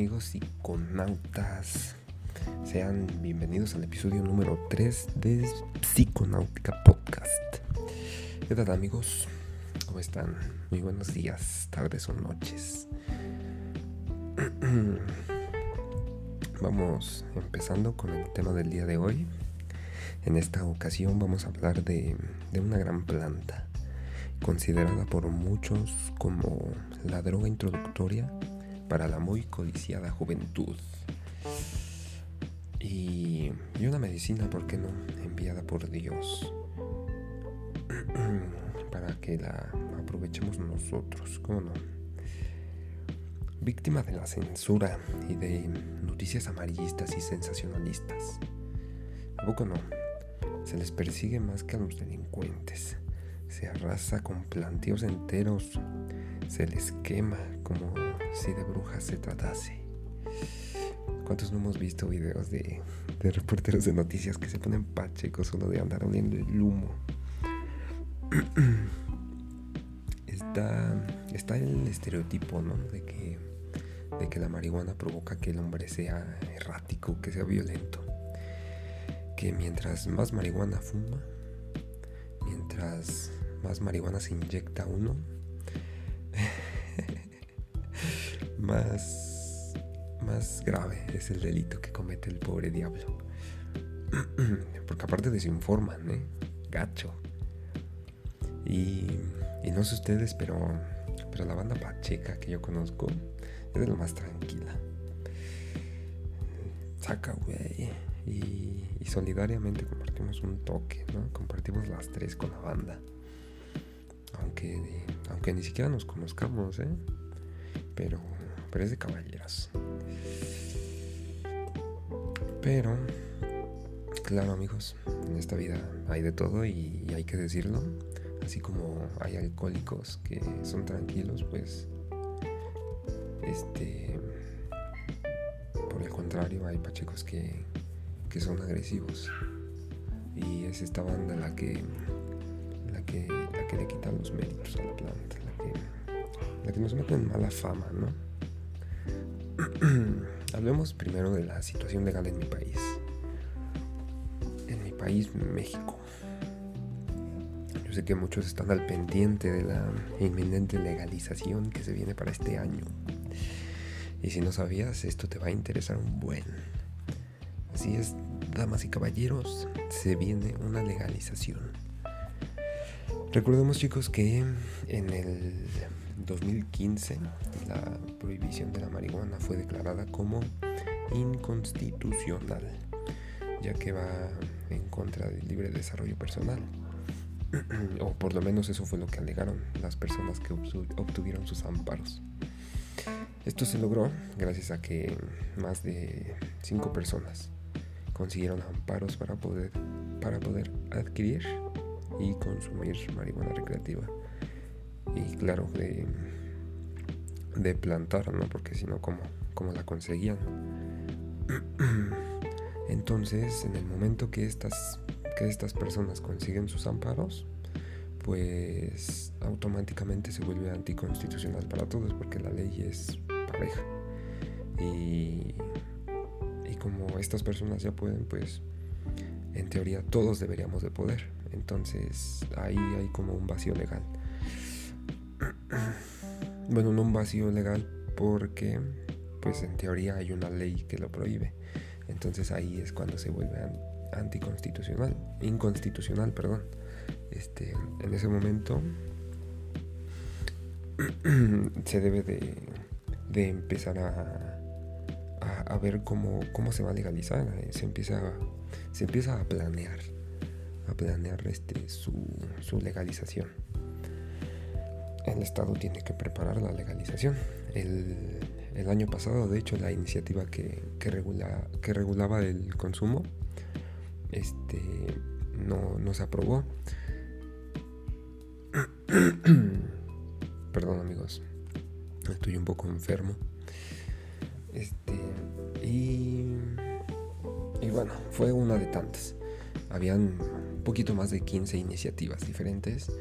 amigos psiconautas? Sean bienvenidos al episodio número 3 de Psiconáutica Podcast. ¿Qué tal amigos? ¿Cómo están? Muy buenos días, tardes o noches. Vamos empezando con el tema del día de hoy. En esta ocasión vamos a hablar de, de una gran planta, considerada por muchos como la droga introductoria para la muy codiciada juventud. Y, y una medicina, ¿por qué no? Enviada por Dios. para que la aprovechemos nosotros, ¿cómo no? Víctima de la censura y de noticias amarillistas y sensacionalistas. ¿A poco no? Se les persigue más que a los delincuentes. Se arrasa con planteos enteros. Se les quema como si de brujas se tratase. ¿Cuántos no hemos visto videos de, reporteros de noticias que se ponen pachecos solo de andar oliendo el humo? está, está el estereotipo, ¿no? De que, de que la marihuana provoca que el hombre sea errático, que sea violento. Que mientras más marihuana fuma, mientras más marihuana se inyecta uno, más, más grave es el delito que comete el pobre diablo. Porque aparte desinforman, ¿eh? Gacho. Y, y, no sé ustedes, pero, pero la banda pacheca que yo conozco es de lo más tranquila. Saca, güey. Y, y, solidariamente compartimos un toque, ¿no? Compartimos las tres con la banda. Aunque, ni siquiera nos conozcamos, ¿eh? Pero, pero es de caballeras. Pero, claro amigos, en esta vida hay de todo y hay que decirlo. Así como hay alcohólicos que son tranquilos, pues, este, por el contrario, hay pachecos que, que son agresivos. Y es esta banda la que, la que, la que le quita los méritos a la planta, la que, la que nos mete en mala fama, ¿no? Hablemos primero de la situación legal en mi país. En mi país, México. Yo sé que muchos están al pendiente de la inminente legalización que se viene para este año. Y si no sabías, esto te va a interesar un buen. Así es, damas y caballeros, se viene una legalización. Recordemos chicos que en el 2015 la prohibición de la marihuana fue declarada como inconstitucional, ya que va en contra del libre desarrollo personal. o por lo menos eso fue lo que alegaron las personas que obtuvieron sus amparos. Esto se logró gracias a que más de cinco personas consiguieron amparos para poder, para poder adquirir y consumir marihuana recreativa. Y claro, de, de plantar, ¿no? Porque si no, ¿cómo, ¿cómo la conseguían? Entonces, en el momento que estas, que estas personas consiguen sus amparos, pues automáticamente se vuelve anticonstitucional para todos porque la ley es pareja. Y, y como estas personas ya pueden, pues en teoría todos deberíamos de poder. Entonces ahí hay como un vacío legal. Bueno, no un vacío legal porque pues en teoría hay una ley que lo prohíbe. Entonces ahí es cuando se vuelve anticonstitucional, inconstitucional, perdón. Este, en ese momento se debe de, empezar a, a, a, ver cómo, cómo se va a legalizar. Se empieza, se empieza a planear, planear este, su, su legalización. El Estado tiene que preparar la legalización. El, el año pasado, de hecho, la iniciativa que, que, regula, que regulaba el consumo este, no, no se aprobó. Perdón amigos, estoy un poco enfermo. Este, y, y bueno, fue una de tantas. Habían un poquito más de 15 iniciativas diferentes.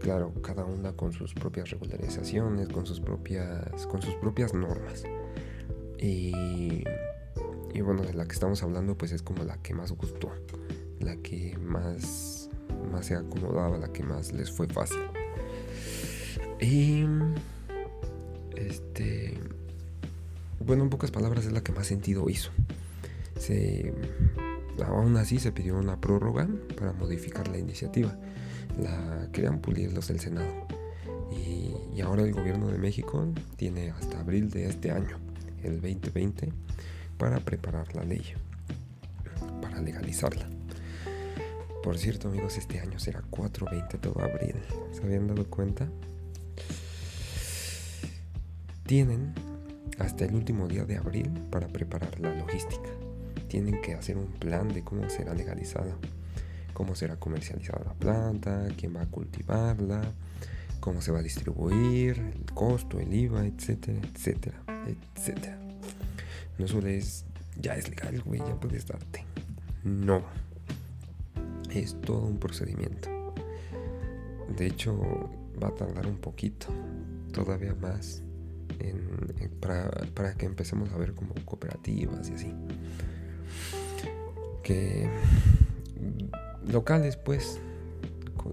Claro, cada una con sus propias regularizaciones, con sus propias, con sus propias normas. Y, y bueno, de la que estamos hablando pues es como la que más gustó, la que más, más se acomodaba, la que más les fue fácil. Y este, bueno, en pocas palabras es la que más sentido hizo. Se, aún así se pidió una prórroga para modificar la iniciativa. La querían pulir los del Senado. Y, y ahora el gobierno de México tiene hasta abril de este año, el 2020, para preparar la ley, para legalizarla. Por cierto, amigos, este año será 4.20 todo abril. ¿Se habían dado cuenta? Tienen hasta el último día de abril para preparar la logística. Tienen que hacer un plan de cómo será legalizada, cómo será comercializada la planta, quién va a cultivarla, cómo se va a distribuir, el costo, el IVA, etcétera, etcétera, etcétera. No solo es, ya es legal, güey, ya puedes darte. No. Es todo un procedimiento. De hecho, va a tardar un poquito, todavía más para, que empecemos a ver como cooperativas y así. Que locales pues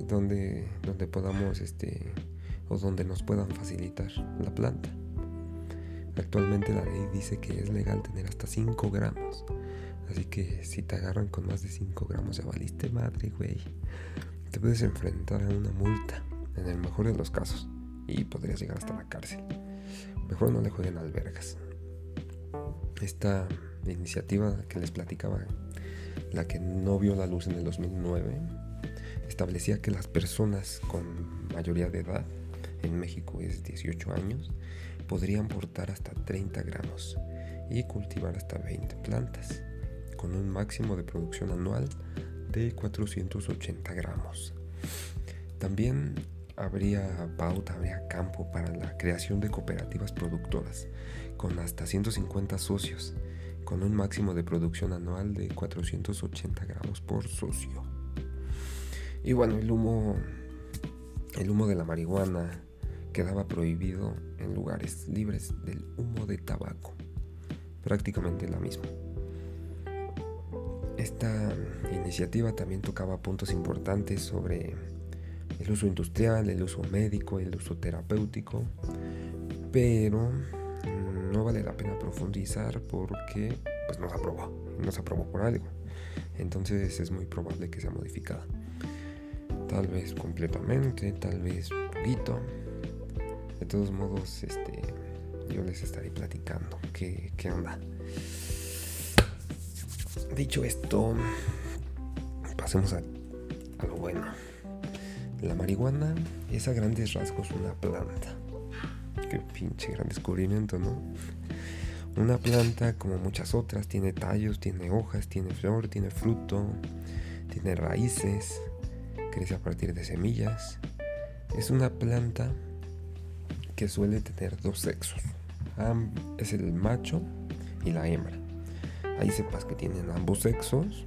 donde, donde podamos este o donde nos puedan facilitar la planta. Actualmente la ley dice que es legal tener hasta 5 gramos. Así que si te agarran con más de 5 gramos ya valiste madre, güey. Te puedes enfrentar a una multa, en el mejor de los casos, y podrías llegar hasta la cárcel mejor no le jueguen albergas. Esta iniciativa que les platicaba, la que no vio la luz en el 2009, establecía que las personas con mayoría de edad, en México es 18 años, podrían portar hasta 30 gramos y cultivar hasta 20 plantas, con un máximo de producción anual de 480 gramos. También habría pauta, habría campo para la creación de cooperativas productoras con hasta 150 socios, con un máximo de producción anual de 480 gramos por socio. Y bueno, el humo, el humo de la marihuana quedaba prohibido en lugares libres del humo de tabaco, prácticamente la misma. Esta iniciativa también tocaba puntos importantes sobre el uso industrial, el uso médico, el uso terapéutico, pero no vale la pena profundizar porque pues no se aprobó, no se aprobó por algo. Entonces es muy probable que sea modificada. Tal vez completamente, tal vez poquito. De todos modos, este, yo les estaré platicando qué, qué onda. Dicho esto, pasemos a, a lo bueno. La marihuana es a grandes rasgos una planta. Qué pinche gran descubrimiento, ¿no? Una planta, como muchas otras, tiene tallos, tiene hojas, tiene flor, tiene fruto, tiene raíces, crece a partir de semillas. Es una planta que suele tener dos sexos. Es el macho y la hembra. Ahí sepas que tienen ambos sexos,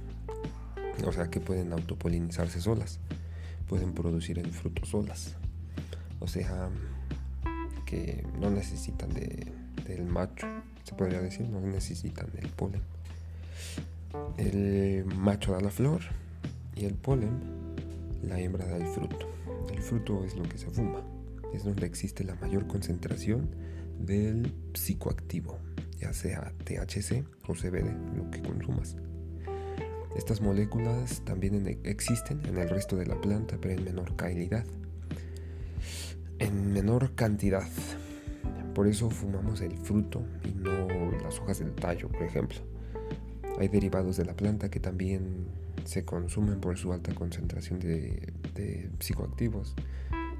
o sea que pueden autopolinizarse solas pueden producir el fruto solas. O sea, que no necesitan del macho, se podría decir, no necesitan del polen. El macho da la flor y el polen la hembra da el fruto. El fruto es lo que se fuma, es donde existe la mayor concentración del psicoactivo, ya sea THC o CBD, lo que consumas. Estas moléculas también existen en el resto de la planta, pero en menor calidad, en menor cantidad. Por eso fumamos el fruto y no las hojas del tallo, por ejemplo. Hay derivados de la planta que también se consumen por su alta concentración de, psicoactivos,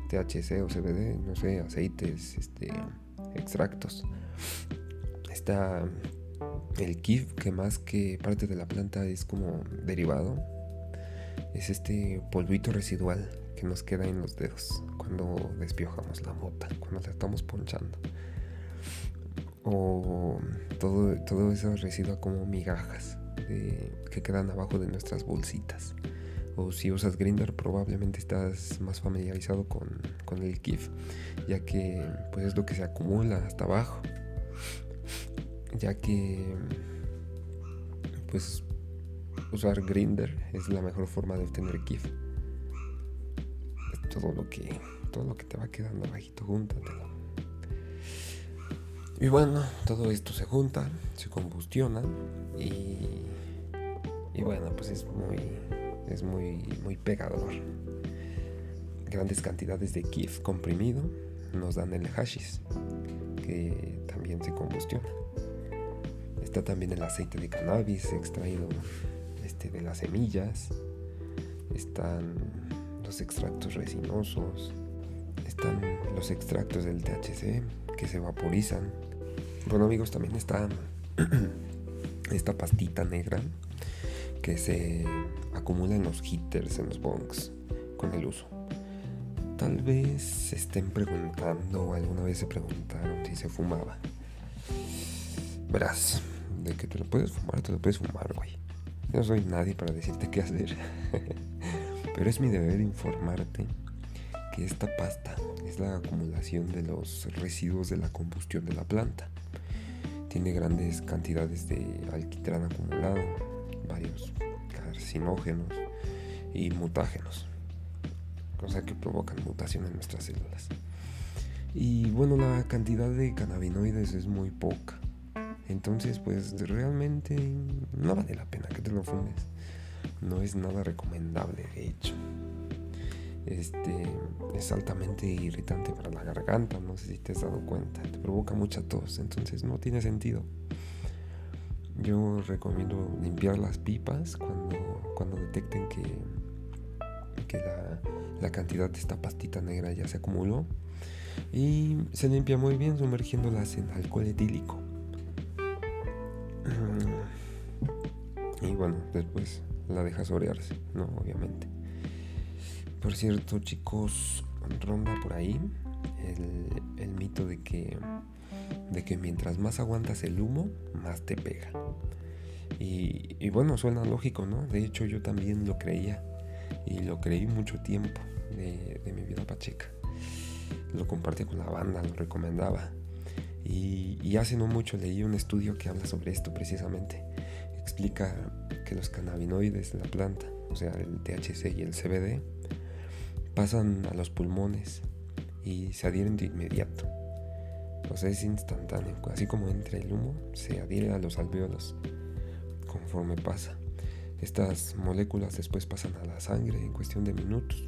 THC o CBD, no sé, aceites, este, extractos. Está el kif, que más que parte de la planta es como derivado, es este polvito residual que nos queda en los dedos cuando despiojamos la mota, cuando la estamos ponchando. O todo, todo eso residua como migajas que quedan abajo de nuestras bolsitas. O si usas Grinder probablemente estás más familiarizado con, con el KIF, ya que pues es lo que se acumula hasta abajo ya que pues usar Grinder es la mejor forma de obtener KIF. Todo lo que todo lo que te va quedando bajito, júntatelo. Y bueno, todo esto se junta, se combustiona y, y bueno, pues es muy es muy muy pegador. Grandes cantidades de KIF comprimido nos dan el hashish que también se combustiona. Está también el aceite de cannabis extraído este, de las semillas. Están los extractos resinosos. Están los extractos del THC que se vaporizan. Bueno amigos, también está esta pastita negra que se acumula en los heaters, en los bongs, con el uso. Tal vez se estén preguntando alguna vez se preguntaron si se fumaba. Verás, de que te lo puedes fumar, te lo puedes fumar, güey. No soy nadie para decirte qué hacer. Pero es mi deber informarte que esta pasta es la acumulación de los residuos de la combustión de la planta. Tiene grandes cantidades de alquitrán acumulado, varios carcinógenos y mutágenos cosa que provocan mutación en nuestras células. Y bueno, la cantidad de cannabinoides es muy poca. Entonces, pues realmente no vale la pena que te lo fumes. No es nada recomendable, de hecho. Este es altamente irritante para la garganta, no sé si te has dado cuenta. Te provoca mucha tos, entonces no tiene sentido. Yo recomiendo limpiar las pipas cuando, cuando detecten que, que la, la cantidad de esta pastita negra ya se acumuló y se limpia muy bien sumergiéndolas en alcohol etílico. Y bueno, después la dejas orearse, ¿no? Obviamente. Por cierto, chicos, ronda por ahí el, mito de que, de que mientras más aguantas el humo, más te pega. Y, y bueno, suena lógico, ¿no? De hecho, yo también lo creía y lo creí mucho tiempo de, mi vida pacheca. Lo compartí con la banda, lo recomendaba. Y, hace no mucho leí un estudio que habla sobre esto precisamente. Explica que los cannabinoides de la planta, o sea, el THC y el CBD, pasan a los pulmones y se adhieren de inmediato. O sea, es instantáneo. Así como entra el humo, se adhiere a los alveolos conforme pasa. Estas moléculas después pasan a la sangre en cuestión de minutos,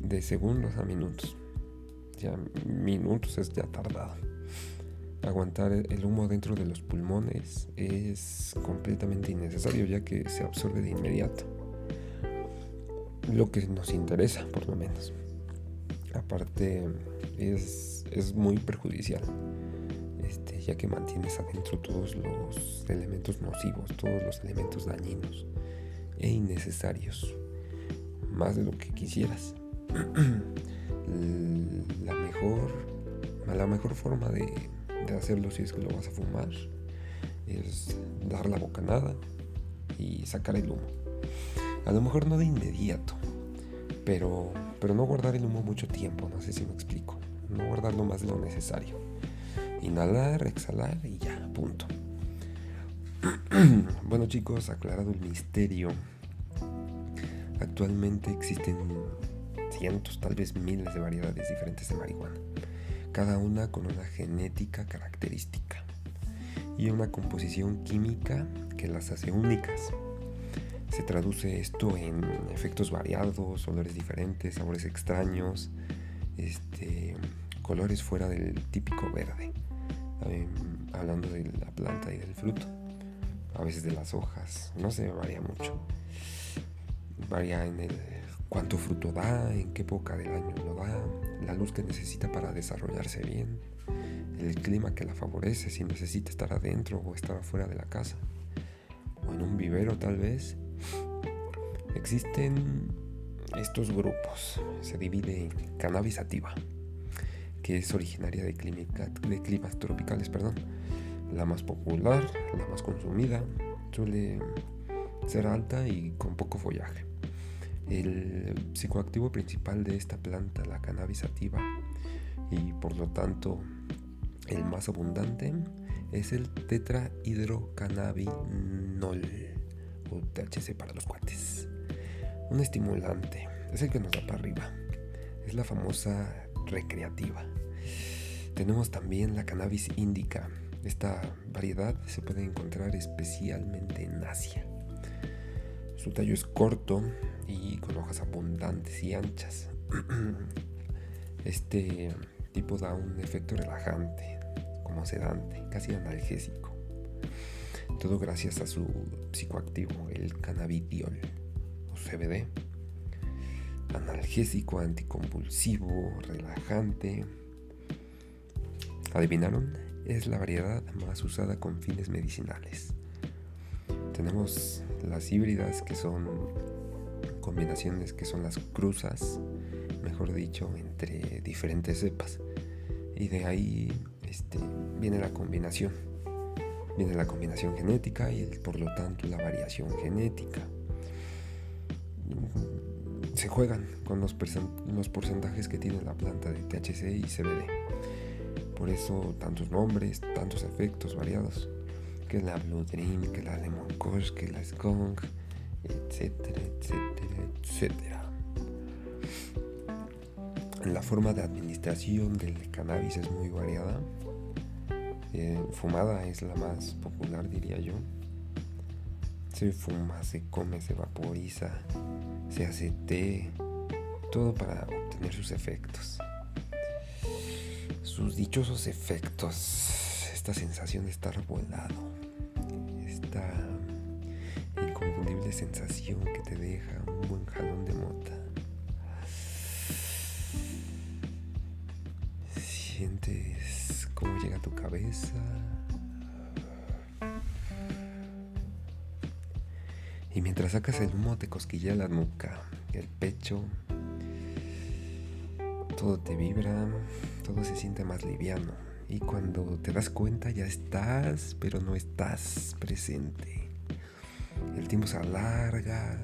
de segundos a minutos. Ya minutos es ya tardado. Aguantar el humo dentro de los pulmones es completamente innecesario ya que se absorbe de inmediato. Lo que nos interesa, por lo menos. Aparte, es, es muy perjudicial, este, ya que mantienes adentro todos los elementos nocivos, todos los elementos dañinos e innecesarios, más de lo que quisieras. la mejor, la mejor forma de, de hacerlo si es que lo vas a fumar es dar la bocanada y sacar el humo. A lo mejor no de inmediato, pero, pero no guardar el humo mucho tiempo, no sé si me explico. No guardarlo más de lo necesario. Inhalar, exhalar y ya, punto. bueno chicos, aclarado el misterio. Actualmente existen cientos, tal vez miles de variedades diferentes de marihuana, cada una con una genética característica y una composición química que las hace únicas. Se traduce esto en efectos variados, olores diferentes, sabores extraños, este, colores fuera del típico verde, hablando de la planta y del fruto, a veces de las hojas, no se varía mucho. Varía en el cuánto fruto da, en qué época del año lo da, la luz que necesita para desarrollarse bien, el clima que la favorece, si necesita estar adentro o estar afuera de la casa, o en un vivero tal vez. Existen estos grupos, se divide en cannabis sativa, que es originaria de, de climas tropicales, perdón. La más popular, la más consumida, suele ser alta y con poco follaje. El psicoactivo principal de esta planta, la cannabis sativa, y por lo tanto el más abundante, es el tetrahidrocannabinol o THC para los cuates. Un estimulante, es el que nos da para arriba. Es la famosa recreativa. Tenemos también la cannabis indica. Esta variedad se puede encontrar especialmente en Asia. Su tallo es corto y con hojas abundantes y anchas. Este tipo da un efecto relajante, como sedante, casi analgésico. Todo gracias a su psicoactivo, el cannabidiol o CBD. Analgésico, anticonvulsivo, relajante. ¿Adivinaron? Es la variedad más usada con fines medicinales. Tenemos las híbridas que son combinaciones que son las cruzas, mejor dicho, entre diferentes cepas. Y de ahí este, viene la combinación. Viene la combinación genética y por lo tanto la variación genética. Se juegan con los, los porcentajes que tiene la planta de THC y CBD. Por eso tantos nombres, tantos efectos variados. Que la Blue Dream, que la Lemon Kush, que la Skunk, etcétera, etcétera, etcétera. La forma de administración del cannabis es muy variada. Eh, fumada es la más popular, diría yo. Se fuma, se come, se vaporiza, se hace té, todo para obtener sus efectos. Sus dichosos efectos, esta sensación de estar volado, sensación que te deja un buen jalón de mota sientes cómo llega a tu cabeza. Y mientras sacas el humo te cosquilla la nuca, el pecho. Todo te vibra, todo se siente más liviano. Y cuando te das cuenta ya estás, pero no estás presente. El tiempo se alarga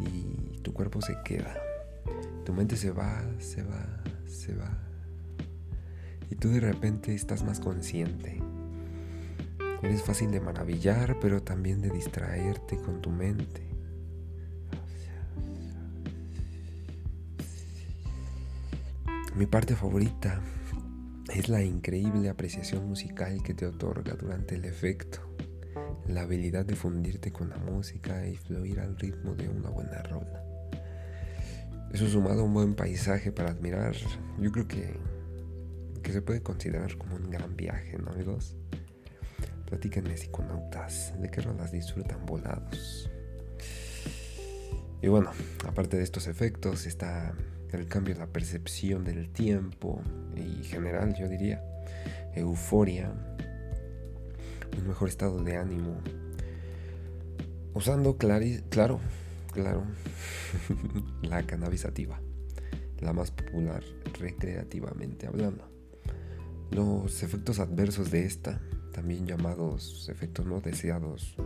y tu cuerpo se queda. Tu mente se va, se va, se va y tú de repente estás más consciente. Eres fácil de maravillar, pero también de distraerte con tu mente. Mi parte favorita es la increíble apreciación musical que te otorga durante el efecto, la habilidad de fundirte con la música y fluir al ritmo de una buena rola. Eso sumado a un buen paisaje para admirar, yo creo que que se puede considerar como un gran viaje, ¿no, amigos? Platíquenme, psiconautas, de qué rolas disfrutan volados. Y bueno, aparte de estos efectos, está el cambio de la percepción del tiempo y general, yo diría, euforia, un mejor estado de ánimo, usando claro, claro, la cannabisativa, la más popular recreativamente hablando. Los efectos adversos de esta, también llamados efectos no deseados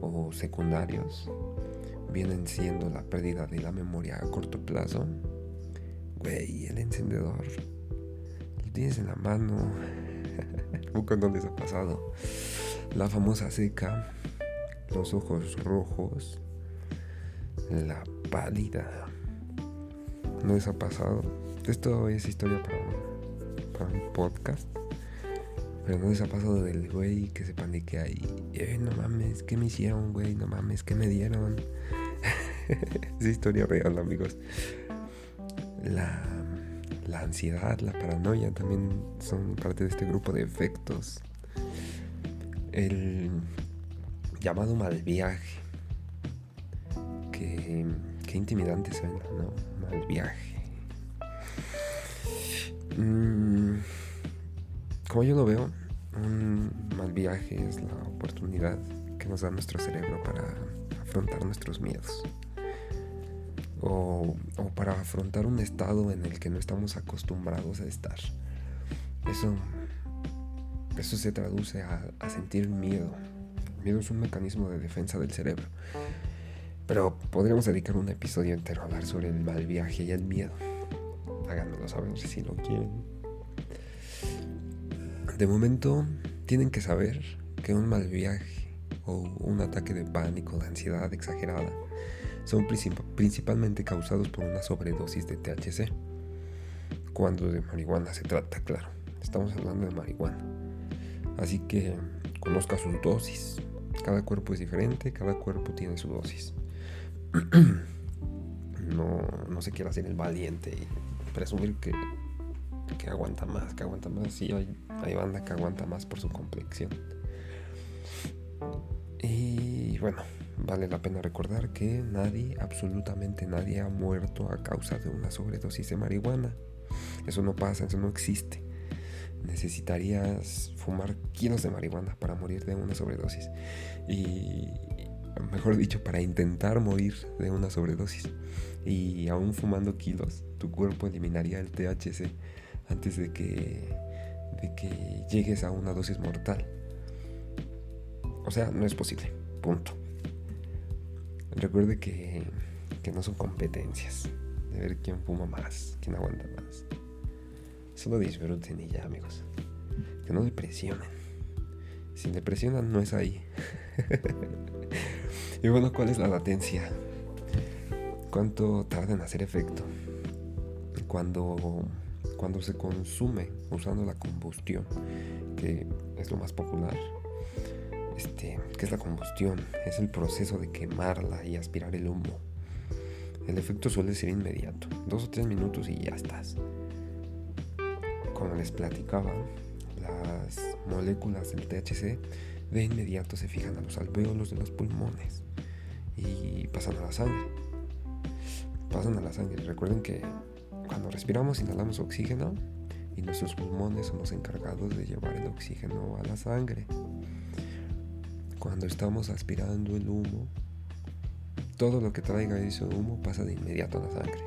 o secundarios, vienen siendo la pérdida de la memoria a corto plazo. Güey, el encendedor. Lo tienes en la mano. ¿Con dónde se ha pasado? La famosa seca. Los ojos rojos. La pálida. ¿No les ha pasado? Esto es historia para un podcast. Pero no les ha pasado del güey que se paniquea y, eh, no mames, ¿qué me hicieron, güey? No mames, ¿qué me dieron? es historia real, amigos. La, la ansiedad, la paranoia también son parte de este grupo de efectos. El llamado mal viaje. Que, intimidante suena, ¿no? Mal viaje. Mm, como yo lo veo, un mal viaje es la oportunidad que nos da nuestro cerebro para afrontar nuestros miedos. O, para afrontar un estado en el que no estamos acostumbrados a estar. Eso, eso se traduce a, sentir miedo. El miedo es un mecanismo de defensa del cerebro. Pero podríamos dedicar un episodio entero a hablar sobre el mal viaje y el miedo háganoslo saber si lo quieren. De momento, tienen que saber que un mal viaje o un ataque de pánico, de ansiedad exagerada, son principalmente causados por una sobredosis de THC. Cuando de marihuana se trata, claro. Estamos hablando de marihuana. Así que conozca sus dosis. Cada cuerpo es diferente, cada cuerpo tiene su dosis. no, no se quiera hacer el valiente y presumir que, que aguanta más, que aguanta más. Sí, hay, hay banda que aguanta más por su complexión. Y bueno, vale la pena recordar que nadie, absolutamente nadie ha muerto a causa de una sobredosis de marihuana. Eso no pasa, eso no existe. Necesitarías fumar kilos de marihuana para morir de una sobredosis. Y, mejor dicho, para intentar morir de una sobredosis. Y aún fumando kilos, tu cuerpo eliminaría el THC antes de que, de que llegues a una dosis mortal. O sea, no es posible. Punto. Recuerde que, que no son competencias. De ver quién fuma más, quién aguanta más. Solo disfruten y ya, amigos. Que no le presionen. Si le presionan, no es ahí. y bueno, ¿cuál es la latencia? ¿Cuánto tarda en hacer efecto? Cuando, cuando se consume usando la combustión, que es lo más popular, este, ¿qué es la combustión? Es el proceso de quemarla y aspirar el humo. El efecto suele ser inmediato, dos o tres minutos y ya estás. Como les platicaba, las moléculas del THC de inmediato se fijan a los alvéolos de los pulmones y pasan a la sangre. Pasan a la sangre. Recuerden que cuando respiramos inhalamos oxígeno y nuestros pulmones son los encargados de llevar el oxígeno a la sangre. Cuando estamos aspirando el humo, todo lo que traiga ese humo pasa de inmediato a la sangre.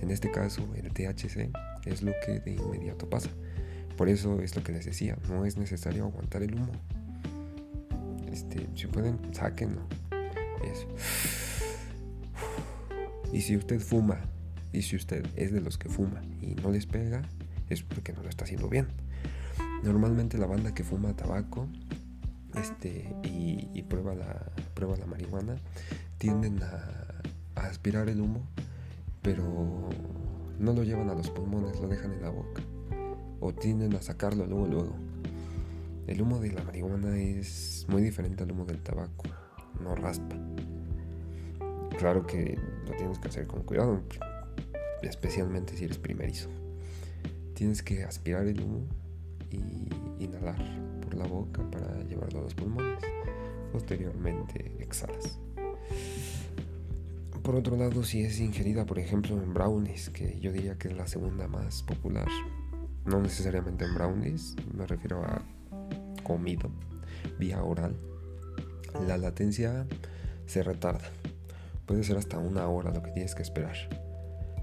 En este caso, el THC es lo que de inmediato pasa. Por eso es lo que les decía, no es necesario aguantar el humo. Este, si pueden, sáquenlo. Eso. Y si usted fuma, y si usted es de los que fuma y no les pega, es porque no lo está haciendo bien. Normalmente la banda que fuma tabaco este, y, prueba, la, prueba la marihuana, tienden a, aspirar el humo, pero no lo llevan a los pulmones, lo dejan en la boca. O tienden a sacarlo luego, luego. El humo de la marihuana es muy diferente al humo del tabaco, no raspa. Claro que lo tienes que hacer con cuidado, especialmente si eres primerizo. Tienes que aspirar el humo y inhalar la boca para llevarlo a los pulmones. Posteriormente exhalas. Por otro lado, si es ingerida, por ejemplo, en brownies, que yo diría que es la segunda más popular, no necesariamente en brownies, me refiero a comido vía oral, la latencia se retarda. Puede ser hasta una hora lo que tienes que esperar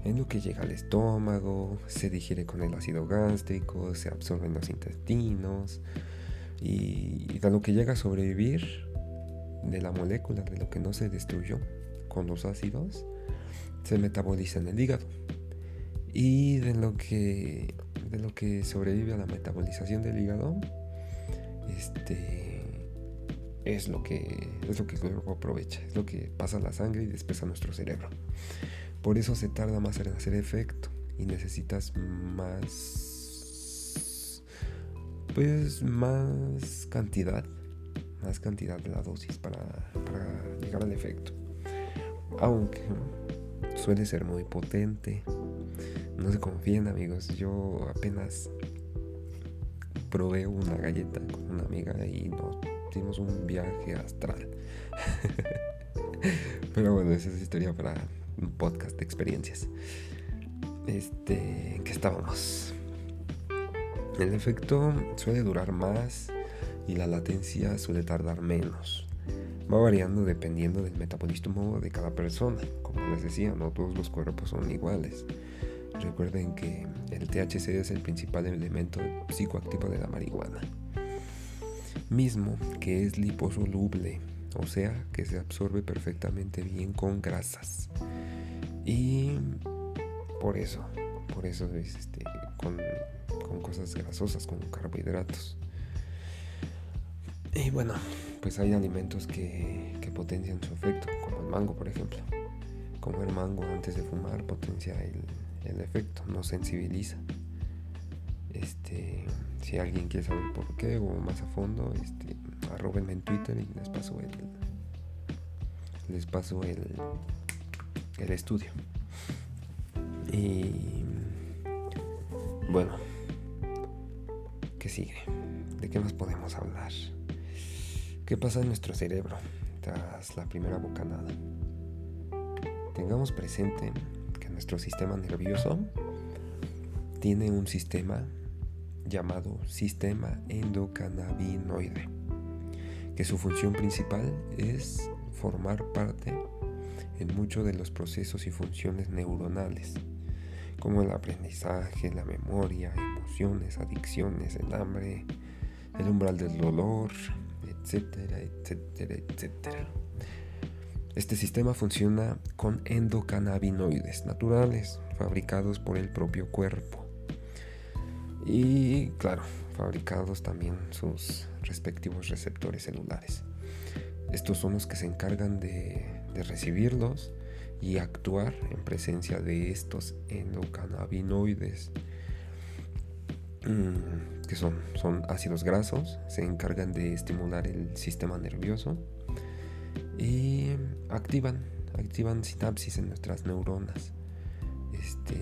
en lo que llega al estómago, se digiere con el ácido gástrico, se absorbe en los intestinos y de lo que llega a sobrevivir de la molécula, de lo que no se destruyó con los ácidos, se metaboliza en el hígado. Y de lo que, de lo que sobrevive a la metabolización del hígado, este, es lo que es lo que luego aprovecha, es lo que pasa a la sangre y después a nuestro cerebro. Por eso se tarda más en hacer efecto y necesitas más, pues más cantidad, más cantidad de la dosis para, llegar al efecto. Aunque suele ser muy potente. No se confíen amigos, yo apenas probé una galleta con una amiga y nos dimos un viaje astral. Pero bueno, esa es historia para un podcast de experiencias. Este, ¿en qué estábamos? El efecto suele durar más y la latencia suele tardar menos. Va variando dependiendo del metabolismo de cada persona. Como les decía, no todos los cuerpos son iguales. Recuerden que el THC es el principal elemento psicoactivo de la marihuana. Mismo que es liposoluble, o sea que se absorbe perfectamente bien con grasas. Y por eso, por eso es este, con, cosas grasosas, con carbohidratos. Y bueno, pues hay alimentos que, que potencian su efecto, como el mango, por ejemplo. Comer mango antes de fumar potencia el, el efecto, no sensibiliza. Este, si alguien quiere saber por qué o más a fondo, este, arrobenme en Twitter y les paso el les paso el, el estudio. Y bueno, ¿qué sigue? ¿De qué más podemos hablar? ¿Qué pasa en nuestro cerebro tras la primera bocanada? Tengamos presente que nuestro sistema nervioso tiene un sistema llamado sistema endocannabinoide, que su función principal es formar parte en muchos de los procesos y funciones neuronales, como el aprendizaje, la memoria, emociones, adicciones, el hambre, el umbral del dolor, etcétera, etcétera, etcétera. Este sistema funciona con endocannabinoides naturales fabricados por el propio cuerpo. Y claro, fabricados también sus respectivos receptores celulares. Estos son los que se encargan de, recibirlos y actuar en presencia de estos endocannabinoides, mm, que son, son ácidos grasos, se encargan de estimular el sistema nervioso y activan, activan sinapsis en nuestras neuronas. Este,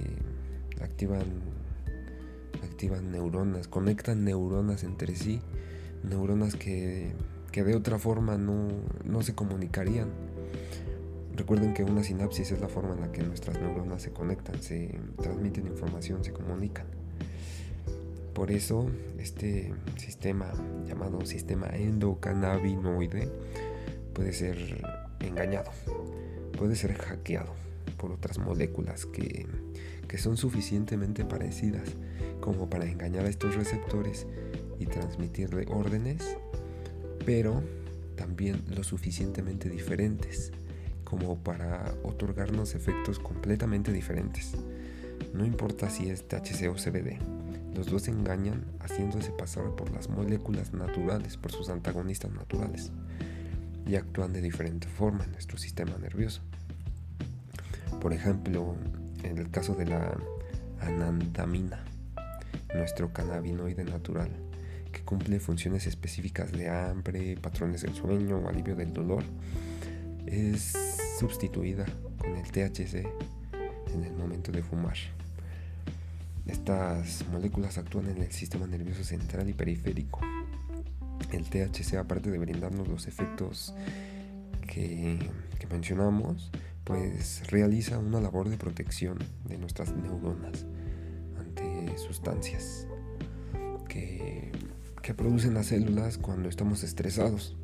activan, activan neuronas, conectan neuronas entre sí, neuronas que que de otra forma no, se comunicarían. Recuerden que una sinapsis es la forma en la que nuestras neuronas se conectan, se transmiten información, se comunican. Por eso este sistema llamado sistema endocannabinoide puede ser engañado, puede ser hackeado por otras moléculas que, que son suficientemente parecidas como para engañar a estos receptores y transmitirle órdenes pero también lo suficientemente diferentes como para otorgarnos efectos completamente diferentes. No importa si es THC o CBD, los dos engañan haciéndose pasar por las moléculas naturales, por sus antagonistas naturales, y actúan de diferente forma en nuestro sistema nervioso. Por ejemplo, en el caso de la anandamina, nuestro cannabinoide natural, que cumple funciones específicas de hambre, patrones del sueño o alivio del dolor, es sustituida con el THC en el momento de fumar. Estas moléculas actúan en el sistema nervioso central y periférico. El THC, aparte de brindarnos los efectos que, mencionamos, pues realiza una labor de protección de nuestras neuronas ante sustancias que que producen las células cuando estamos estresados.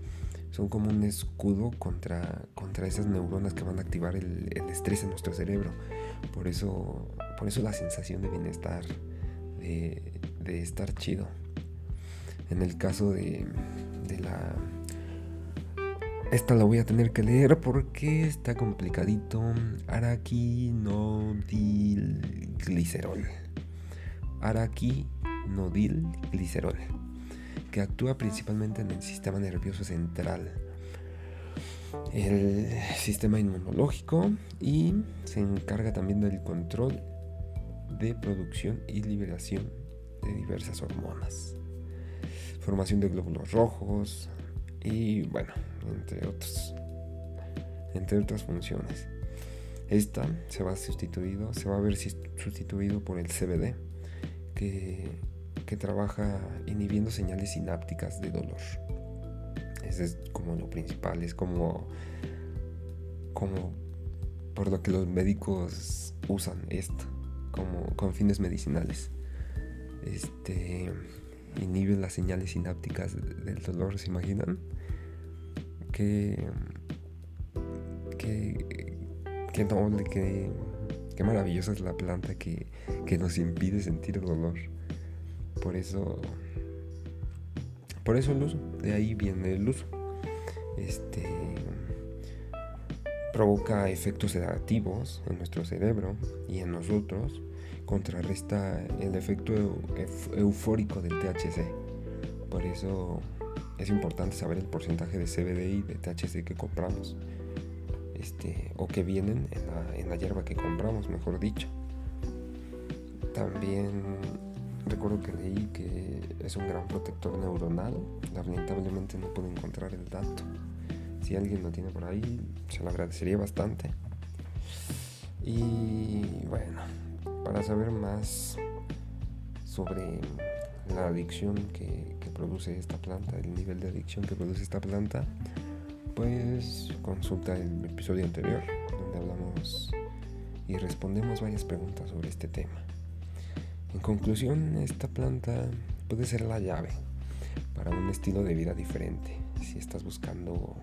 Son como un escudo contra, contra esas neuronas que van a activar el, estrés en nuestro cerebro. Por eso, por eso la sensación de bienestar, de, de estar chido. En el caso de, de la... Esta la voy a tener que leer porque está complicadito. Araquinodilglicerol. Araquinodilglicerol actúa principalmente en el sistema nervioso central, el sistema inmunológico y se encarga también del control de producción y liberación de diversas hormonas, formación de glóbulos rojos y bueno, entre otros, entre otras funciones. Esta se va sustituido, se va a ver sustituido por el CBD, que que trabaja inhibiendo señales sinápticas de dolor. Ese es como lo principal, es como, como por lo que los médicos usan esto, como con fines medicinales. Este inhibe las señales sinápticas del dolor, ¿se imaginan? Que, que, que noble, que maravillosa es la planta que, que nos impide sentir dolor. Por eso, por eso el uso, de ahí viene el uso. Este provoca efectos sedativos en nuestro cerebro y en nosotros, contrarresta el efecto eufórico del THC. Por eso es importante saber el porcentaje de CBD y de THC que compramos. Este, o que vienen en la, en la hierba que compramos, mejor dicho. También recuerdo que leí que es un gran protector neuronal. Lamentablemente no puedo encontrar el dato. Si alguien lo tiene por ahí, se lo agradecería bastante. Y bueno, para saber más sobre la adicción que, produce esta planta, el nivel de adicción que produce esta planta, pues consulta el episodio anterior donde hablamos y respondemos varias preguntas sobre este tema. En conclusión, esta planta puede ser la llave para un estilo de vida diferente. Si estás buscando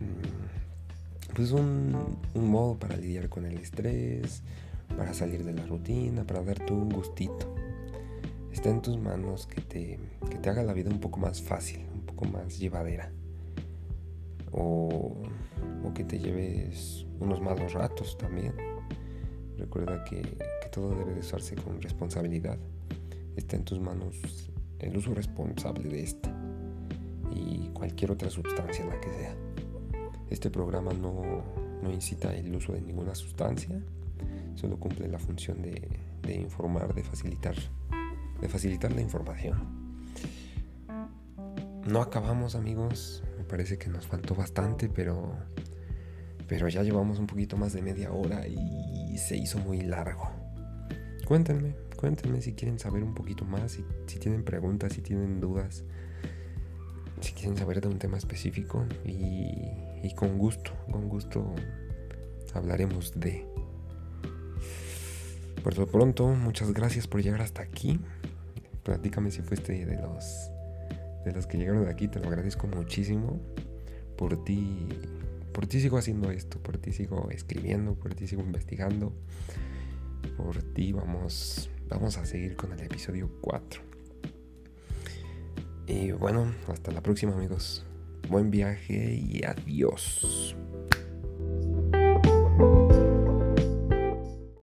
mm, pues un, modo para lidiar con el estrés, para salir de la rutina, para darte un gustito. Está en tus manos que te, que te haga la vida un poco más fácil, un poco más llevadera. O, o que te lleves unos malos ratos también. Recuerda que todo debe de usarse con responsabilidad. Está en tus manos el uso responsable de esta y cualquier otra sustancia, la que sea. Este programa no, no incita el uso de ninguna sustancia solo cumple la función de, informar, de facilitar, de facilitar la información. No acabamos amigos, me parece que nos faltó bastante, pero, pero ya llevamos un poquito más de media hora y se hizo muy largo. Cuéntenme, cuéntenme si quieren saber un poquito más, si, tienen preguntas, si tienen dudas, si quieren saber de un tema específico y, y con gusto, con gusto hablaremos de... Por lo pronto, muchas gracias por llegar hasta aquí. Platícame si fuiste de los de los que llegaron de aquí, te lo agradezco muchísimo. Por ti, por ti sigo haciendo esto, por ti sigo escribiendo, por ti sigo investigando. Por ti vamos vamos a seguir con el episodio 4. Y bueno, hasta la próxima, amigos. Buen viaje y adiós.